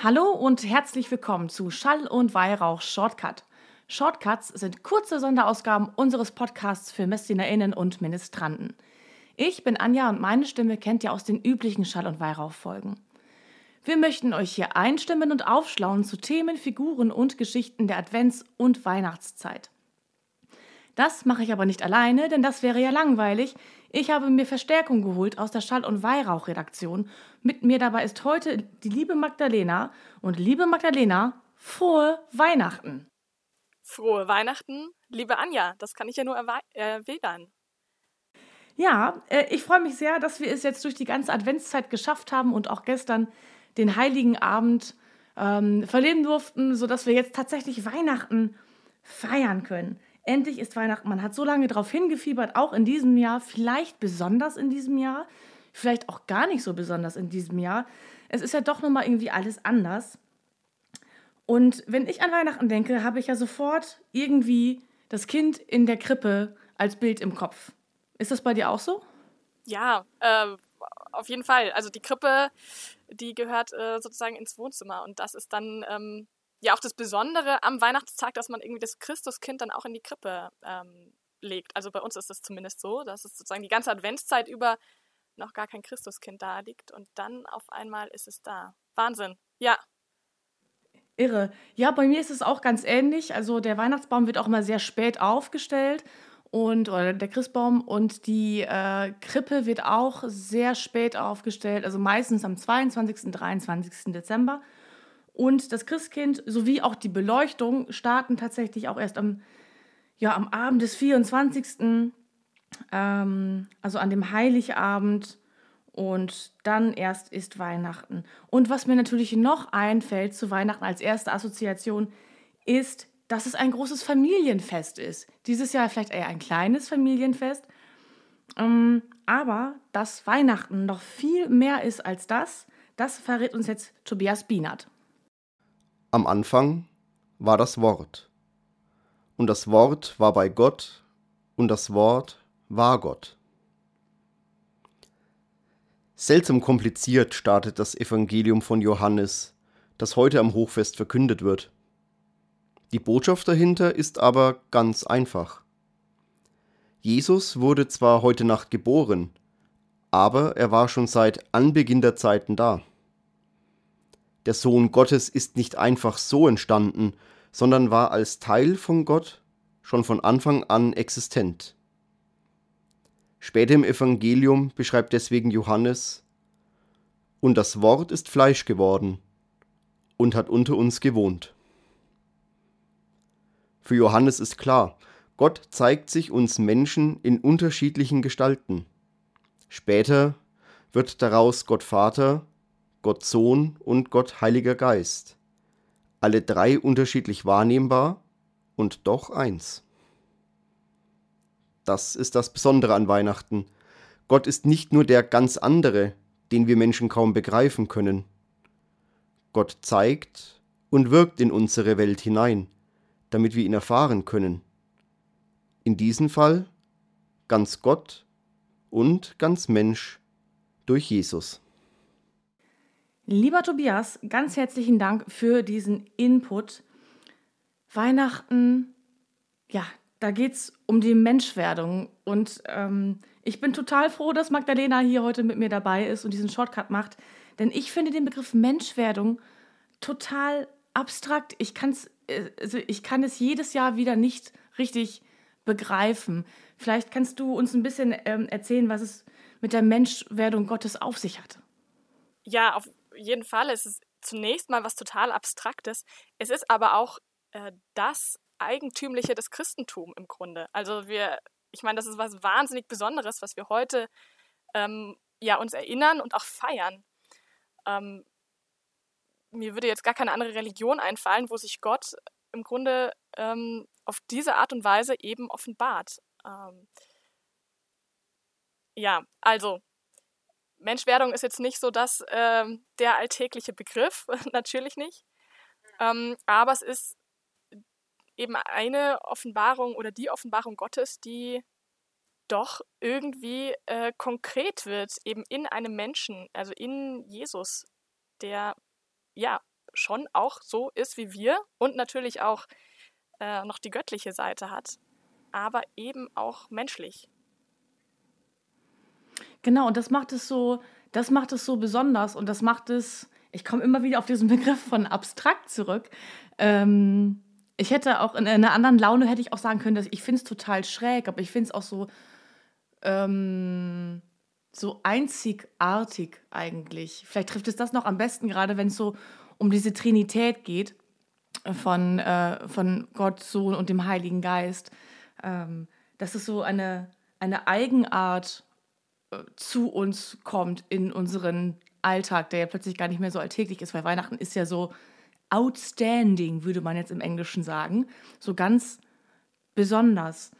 Hallo und herzlich willkommen zu Schall und Weihrauch Shortcut. Shortcuts sind kurze Sonderausgaben unseres Podcasts für MessdienerInnen und Ministranten. Ich bin Anja und meine Stimme kennt ihr aus den üblichen Schall- und Weihrauch-Folgen. Wir möchten euch hier einstimmen und aufschlauen zu Themen, Figuren und Geschichten der Advents- und Weihnachtszeit. Das mache ich aber nicht alleine, denn das wäre ja langweilig. Ich habe mir Verstärkung geholt aus der Schall- und Weihrauch-Redaktion. Mit mir dabei ist heute die liebe Magdalena. Und liebe Magdalena, frohe Weihnachten! Frohe Weihnachten, liebe Anja, das kann ich ja nur erwidern. Ja, äh, ich freue mich sehr, dass wir es jetzt durch die ganze Adventszeit geschafft haben und auch gestern den Heiligen Abend ähm, verleben durften, sodass wir jetzt tatsächlich Weihnachten feiern können. Endlich ist Weihnachten. Man hat so lange darauf hingefiebert, auch in diesem Jahr, vielleicht besonders in diesem Jahr, vielleicht auch gar nicht so besonders in diesem Jahr. Es ist ja doch nochmal irgendwie alles anders. Und wenn ich an Weihnachten denke, habe ich ja sofort irgendwie das Kind in der Krippe als Bild im Kopf. Ist das bei dir auch so? Ja, äh, auf jeden Fall. Also die Krippe, die gehört äh, sozusagen ins Wohnzimmer und das ist dann ähm, ja auch das Besondere am Weihnachtstag, dass man irgendwie das Christuskind dann auch in die Krippe ähm, legt. Also bei uns ist es zumindest so, dass es sozusagen die ganze Adventszeit über noch gar kein Christuskind da liegt und dann auf einmal ist es da. Wahnsinn. Ja. Irre. Ja, bei mir ist es auch ganz ähnlich. Also der Weihnachtsbaum wird auch immer sehr spät aufgestellt und oder der Christbaum und die äh, Krippe wird auch sehr spät aufgestellt, also meistens am 22. 23. Dezember. Und das Christkind sowie auch die Beleuchtung starten tatsächlich auch erst am, ja, am Abend des 24. Ähm, also an dem Heiligabend. Und dann erst ist Weihnachten. Und was mir natürlich noch einfällt zu Weihnachten als erste Assoziation, ist, dass es ein großes Familienfest ist. Dieses Jahr vielleicht eher ein kleines Familienfest. Ähm, aber dass Weihnachten noch viel mehr ist als das, das verrät uns jetzt Tobias Bienert. Am Anfang war das Wort. Und das Wort war bei Gott, und das Wort war Gott. Seltsam kompliziert startet das Evangelium von Johannes, das heute am Hochfest verkündet wird. Die Botschaft dahinter ist aber ganz einfach. Jesus wurde zwar heute Nacht geboren, aber er war schon seit Anbeginn der Zeiten da. Der Sohn Gottes ist nicht einfach so entstanden, sondern war als Teil von Gott schon von Anfang an existent. Später im Evangelium beschreibt deswegen Johannes, und das Wort ist Fleisch geworden und hat unter uns gewohnt. Für Johannes ist klar, Gott zeigt sich uns Menschen in unterschiedlichen Gestalten. Später wird daraus Gott Vater, Gott Sohn und Gott Heiliger Geist. Alle drei unterschiedlich wahrnehmbar und doch eins. Das ist das Besondere an Weihnachten. Gott ist nicht nur der ganz andere, den wir Menschen kaum begreifen können. Gott zeigt und wirkt in unsere Welt hinein, damit wir ihn erfahren können. In diesem Fall ganz Gott und ganz Mensch durch Jesus. Lieber Tobias, ganz herzlichen Dank für diesen Input. Weihnachten, ja, da geht es um die Menschwerdung. Und ähm, ich bin total froh, dass Magdalena hier heute mit mir dabei ist und diesen Shortcut macht. Denn ich finde den Begriff Menschwerdung total abstrakt. Ich, kann's, äh, also ich kann es jedes Jahr wieder nicht richtig begreifen. Vielleicht kannst du uns ein bisschen ähm, erzählen, was es mit der Menschwerdung Gottes auf sich hat. Ja, auf jeden Fall ist es zunächst mal was total Abstraktes. Es ist aber auch äh, das Eigentümliche des Christentums im Grunde. Also wir, ich meine, das ist was wahnsinnig Besonderes, was wir heute ähm, ja uns erinnern und auch feiern. Ähm, mir würde jetzt gar keine andere Religion einfallen, wo sich Gott im Grunde ähm, auf diese Art und Weise eben offenbart. Ähm, ja, also Menschwerdung ist jetzt nicht so das ähm, der alltägliche Begriff, natürlich nicht. Ähm, aber es ist eben eine Offenbarung oder die Offenbarung Gottes, die doch irgendwie äh, konkret wird, eben in einem Menschen, also in Jesus, der ja schon auch so ist wie wir und natürlich auch äh, noch die göttliche Seite hat, aber eben auch menschlich. Genau, und das macht es so, das macht es so besonders und das macht es, ich komme immer wieder auf diesen Begriff von abstrakt zurück. Ähm, ich hätte auch in einer anderen Laune hätte ich auch sagen können, dass ich finde es total schräg, aber ich finde es auch so, ähm, so einzigartig eigentlich. Vielleicht trifft es das noch am besten, gerade wenn es so um diese Trinität geht von, äh, von Gott, Sohn und dem Heiligen Geist. Ähm, dass es so eine, eine Eigenart zu uns kommt in unseren Alltag, der ja plötzlich gar nicht mehr so alltäglich ist, weil Weihnachten ist ja so outstanding, würde man jetzt im Englischen sagen. So ganz besonders.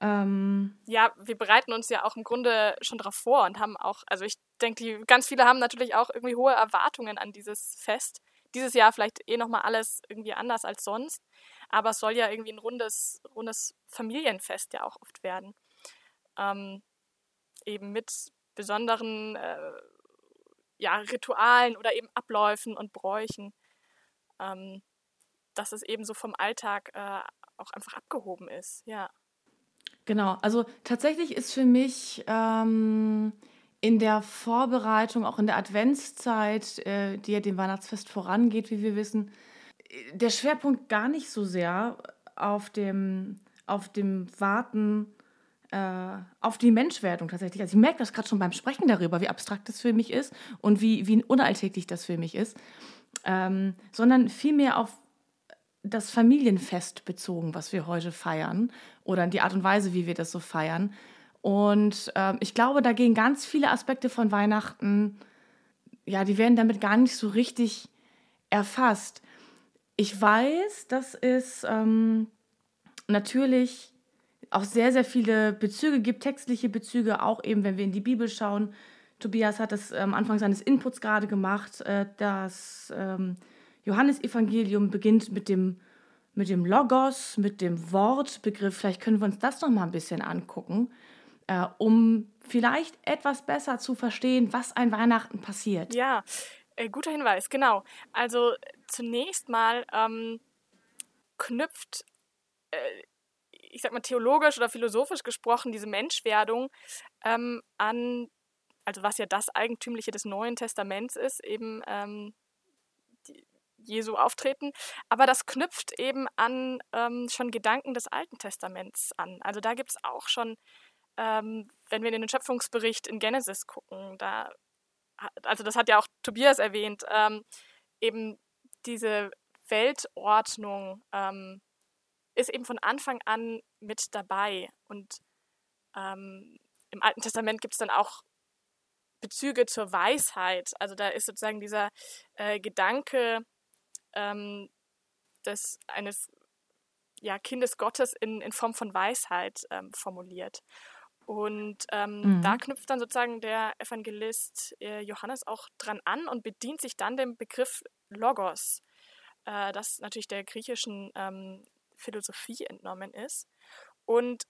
Ähm ja, wir bereiten uns ja auch im Grunde schon darauf vor und haben auch, also ich denke, ganz viele haben natürlich auch irgendwie hohe Erwartungen an dieses Fest. Dieses Jahr vielleicht eh nochmal alles irgendwie anders als sonst, aber es soll ja irgendwie ein rundes, rundes Familienfest ja auch oft werden. Ähm, eben mit besonderen äh, ja, Ritualen oder eben Abläufen und Bräuchen, ähm, dass es eben so vom Alltag äh, auch einfach abgehoben ist, ja. Genau, also tatsächlich ist für mich ähm, in der Vorbereitung, auch in der Adventszeit, äh, die ja dem Weihnachtsfest vorangeht, wie wir wissen, der Schwerpunkt gar nicht so sehr auf dem, auf dem Warten auf die Menschwerdung tatsächlich. Also ich merke das gerade schon beim Sprechen darüber, wie abstrakt das für mich ist und wie, wie unalltäglich das für mich ist, ähm, sondern vielmehr auf das Familienfest bezogen, was wir heute feiern oder die Art und Weise, wie wir das so feiern. Und ähm, ich glaube, da gehen ganz viele Aspekte von Weihnachten, ja, die werden damit gar nicht so richtig erfasst. Ich weiß, dass es ähm, natürlich auch sehr, sehr viele Bezüge gibt, textliche Bezüge, auch eben, wenn wir in die Bibel schauen. Tobias hat das am Anfang seines Inputs gerade gemacht. Äh, das ähm, Johannesevangelium beginnt mit dem, mit dem Logos, mit dem Wortbegriff. Vielleicht können wir uns das noch mal ein bisschen angucken, äh, um vielleicht etwas besser zu verstehen, was ein Weihnachten passiert. Ja, äh, guter Hinweis, genau. Also zunächst mal ähm, knüpft ich sag mal, theologisch oder philosophisch gesprochen, diese Menschwerdung ähm, an, also was ja das Eigentümliche des Neuen Testaments ist, eben ähm, Jesu auftreten, aber das knüpft eben an ähm, schon Gedanken des Alten Testaments an. Also da gibt es auch schon, ähm, wenn wir in den Schöpfungsbericht in Genesis gucken, da, also das hat ja auch Tobias erwähnt, ähm, eben diese Weltordnung, ähm, ist eben von Anfang an mit dabei. Und ähm, im Alten Testament gibt es dann auch Bezüge zur Weisheit. Also da ist sozusagen dieser äh, Gedanke ähm, des, eines ja, Kindes Gottes in, in Form von Weisheit ähm, formuliert. Und ähm, mhm. da knüpft dann sozusagen der Evangelist äh, Johannes auch dran an und bedient sich dann dem Begriff Logos, äh, das natürlich der griechischen ähm, Philosophie entnommen ist. Und,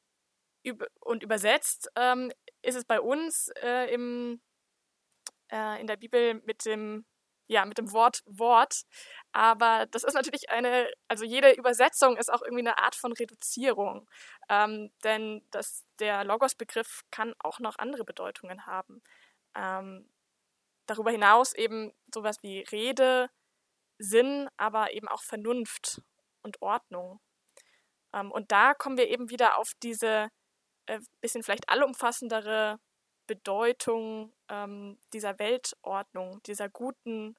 und übersetzt ähm, ist es bei uns äh, im, äh, in der Bibel mit dem, ja, mit dem Wort Wort. Aber das ist natürlich eine, also jede Übersetzung ist auch irgendwie eine Art von Reduzierung. Ähm, denn das, der Logos-Begriff kann auch noch andere Bedeutungen haben. Ähm, darüber hinaus eben sowas wie Rede, Sinn, aber eben auch Vernunft und Ordnung. Ähm, und da kommen wir eben wieder auf diese äh, bisschen vielleicht allumfassendere Bedeutung ähm, dieser Weltordnung, dieser guten,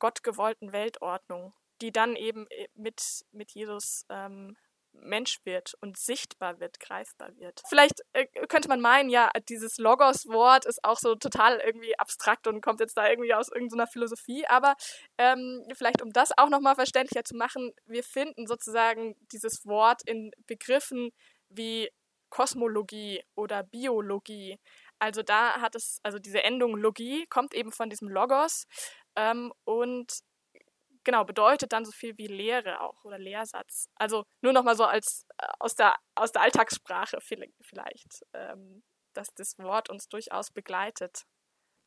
gottgewollten Weltordnung, die dann eben äh, mit, mit Jesus ähm, Mensch wird und sichtbar wird, greifbar wird. Vielleicht äh, könnte man meinen, ja, dieses Logos-Wort ist auch so total irgendwie abstrakt und kommt jetzt da irgendwie aus irgendeiner Philosophie, aber ähm, vielleicht um das auch nochmal verständlicher zu machen, wir finden sozusagen dieses Wort in Begriffen wie Kosmologie oder Biologie. Also da hat es, also diese Endung Logie kommt eben von diesem Logos ähm, und genau, bedeutet dann so viel wie Lehre auch oder Lehrsatz. Also nur nochmal so als äh, aus, der, aus der Alltagssprache vielleicht, ähm, dass das Wort uns durchaus begleitet.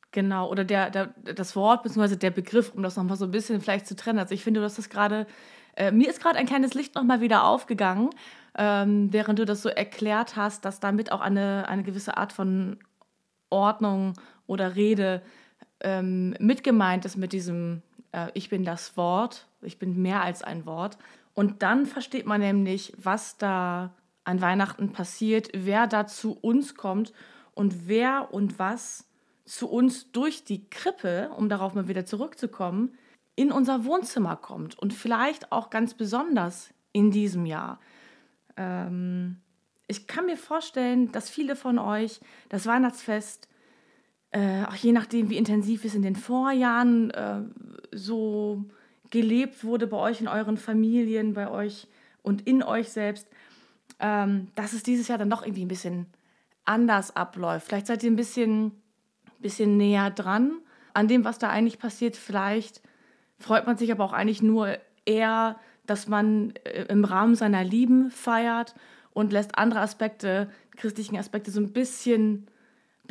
Genau, oder der, der, das Wort bzw. der Begriff, um das nochmal so ein bisschen vielleicht zu trennen. Also ich finde, du hast das gerade, äh, mir ist gerade ein kleines Licht nochmal wieder aufgegangen, ähm, während du das so erklärt hast, dass damit auch eine, eine gewisse Art von Ordnung oder Rede ähm, mitgemeint ist mit diesem äh, Ich bin das Wort, ich bin mehr als ein Wort. Und dann versteht man nämlich, was da an Weihnachten passiert, wer da zu uns kommt und wer und was zu uns durch die Krippe, um darauf mal wieder zurückzukommen, in unser Wohnzimmer kommt und vielleicht auch ganz besonders in diesem Jahr. Ähm, ich kann mir vorstellen, dass viele von euch das Weihnachtsfest, äh, auch je nachdem, wie intensiv es in den Vorjahren äh, so gelebt wurde bei euch in euren Familien, bei euch und in euch selbst, ähm, dass es dieses Jahr dann doch irgendwie ein bisschen anders abläuft. Vielleicht seid ihr ein bisschen, bisschen näher dran an dem, was da eigentlich passiert. Vielleicht freut man sich aber auch eigentlich nur eher, dass man äh, im Rahmen seiner Lieben feiert und lässt andere Aspekte, christlichen Aspekte, so ein bisschen,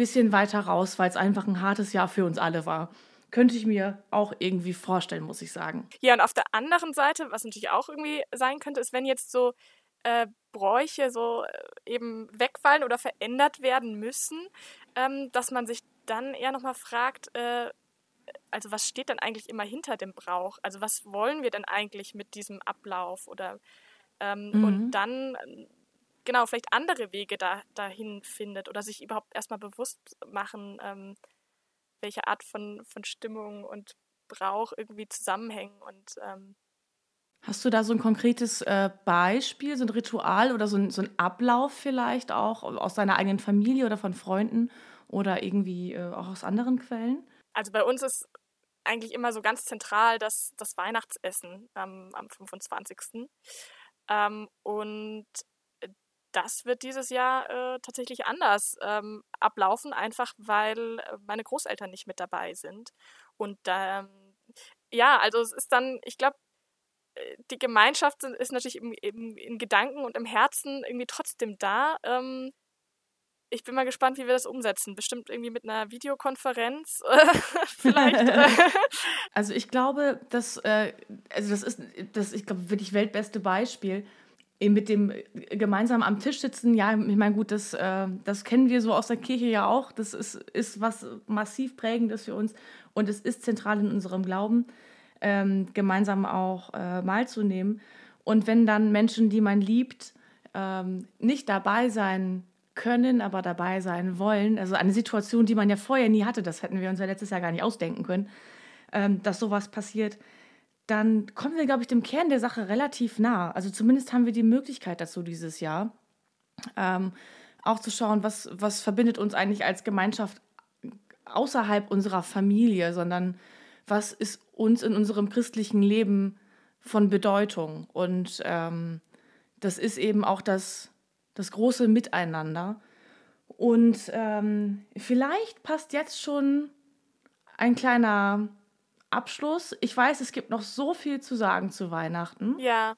bisschen weiter raus, weil es einfach ein hartes Jahr für uns alle war könnte ich mir auch irgendwie vorstellen, muss ich sagen. Ja, und auf der anderen Seite, was natürlich auch irgendwie sein könnte, ist, wenn jetzt so äh, Bräuche so äh, eben wegfallen oder verändert werden müssen, ähm, dass man sich dann eher nochmal fragt, äh, also was steht denn eigentlich immer hinter dem Brauch? Also was wollen wir denn eigentlich mit diesem Ablauf? Oder ähm, mhm. und dann genau vielleicht andere Wege da, dahin findet oder sich überhaupt erstmal bewusst machen, ähm, welche Art von, von Stimmung und Brauch irgendwie zusammenhängen und ähm, Hast du da so ein konkretes äh, Beispiel, so ein Ritual oder so ein, so ein Ablauf vielleicht auch aus deiner eigenen Familie oder von Freunden oder irgendwie äh, auch aus anderen Quellen? Also bei uns ist eigentlich immer so ganz zentral das, das Weihnachtsessen ähm, am 25. Ähm, und das wird dieses Jahr äh, tatsächlich anders ähm, ablaufen, einfach weil äh, meine Großeltern nicht mit dabei sind. Und ähm, ja, also es ist dann, ich glaube, äh, die Gemeinschaft ist natürlich im, im, in Gedanken und im Herzen irgendwie trotzdem da. Ähm, ich bin mal gespannt, wie wir das umsetzen. Bestimmt irgendwie mit einer Videokonferenz vielleicht. also ich glaube, dass äh, also das ist das ich glaube wirklich weltbeste Beispiel mit dem gemeinsam am Tisch sitzen, ja, ich meine, gut, das, äh, das kennen wir so aus der Kirche ja auch. Das ist, ist was massiv prägendes für uns und es ist zentral in unserem Glauben, ähm, gemeinsam auch äh, Mahl zu nehmen. Und wenn dann Menschen, die man liebt, ähm, nicht dabei sein können, aber dabei sein wollen, also eine Situation, die man ja vorher nie hatte, das hätten wir uns ja letztes Jahr gar nicht ausdenken können, ähm, dass sowas passiert, dann kommen wir, glaube ich, dem Kern der Sache relativ nah. Also zumindest haben wir die Möglichkeit dazu dieses Jahr, ähm, auch zu schauen, was, was verbindet uns eigentlich als Gemeinschaft außerhalb unserer Familie, sondern was ist uns in unserem christlichen Leben von Bedeutung. Und ähm, das ist eben auch das, das große Miteinander. Und ähm, vielleicht passt jetzt schon ein kleiner Abschluss. Ich weiß, es gibt noch so viel zu sagen zu Weihnachten. Ja.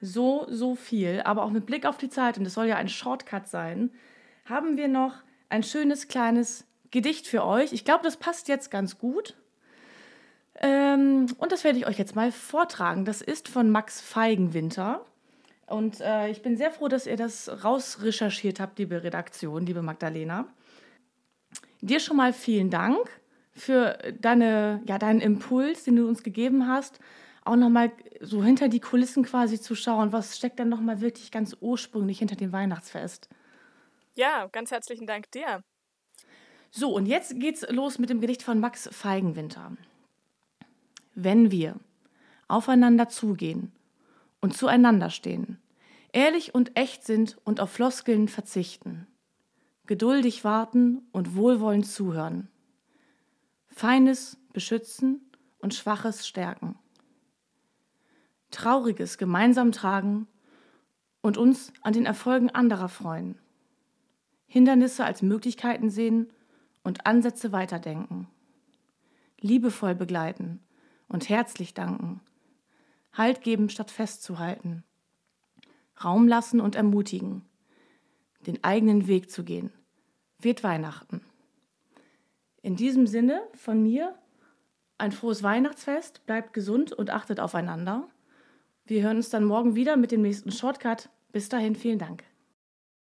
So, so viel. Aber auch mit Blick auf die Zeit, und es soll ja ein Shortcut sein, haben wir noch ein schönes kleines Gedicht für euch. Ich glaube, das passt jetzt ganz gut. Ähm, und das werde ich euch jetzt mal vortragen. Das ist von Max Feigenwinter. Und äh, ich bin sehr froh, dass ihr das rausrecherchiert habt, liebe Redaktion, liebe Magdalena. Dir schon mal vielen Dank für deine, ja, deinen Impuls, den du uns gegeben hast, auch nochmal so hinter die Kulissen quasi zu schauen, was steckt dann nochmal wirklich ganz ursprünglich hinter dem Weihnachtsfest. Ja, ganz herzlichen Dank dir. So, und jetzt geht's los mit dem Gedicht von Max Feigenwinter. Wenn wir aufeinander zugehen und zueinander stehen, ehrlich und echt sind und auf Floskeln verzichten, geduldig warten und wohlwollend zuhören, Feines beschützen und Schwaches stärken. Trauriges gemeinsam tragen und uns an den Erfolgen anderer freuen. Hindernisse als Möglichkeiten sehen und Ansätze weiterdenken. Liebevoll begleiten und herzlich danken. Halt geben statt festzuhalten. Raum lassen und ermutigen. Den eigenen Weg zu gehen. Wird Weihnachten. In diesem Sinne von mir ein frohes Weihnachtsfest, bleibt gesund und achtet aufeinander. Wir hören uns dann morgen wieder mit dem nächsten Shortcut. Bis dahin, vielen Dank.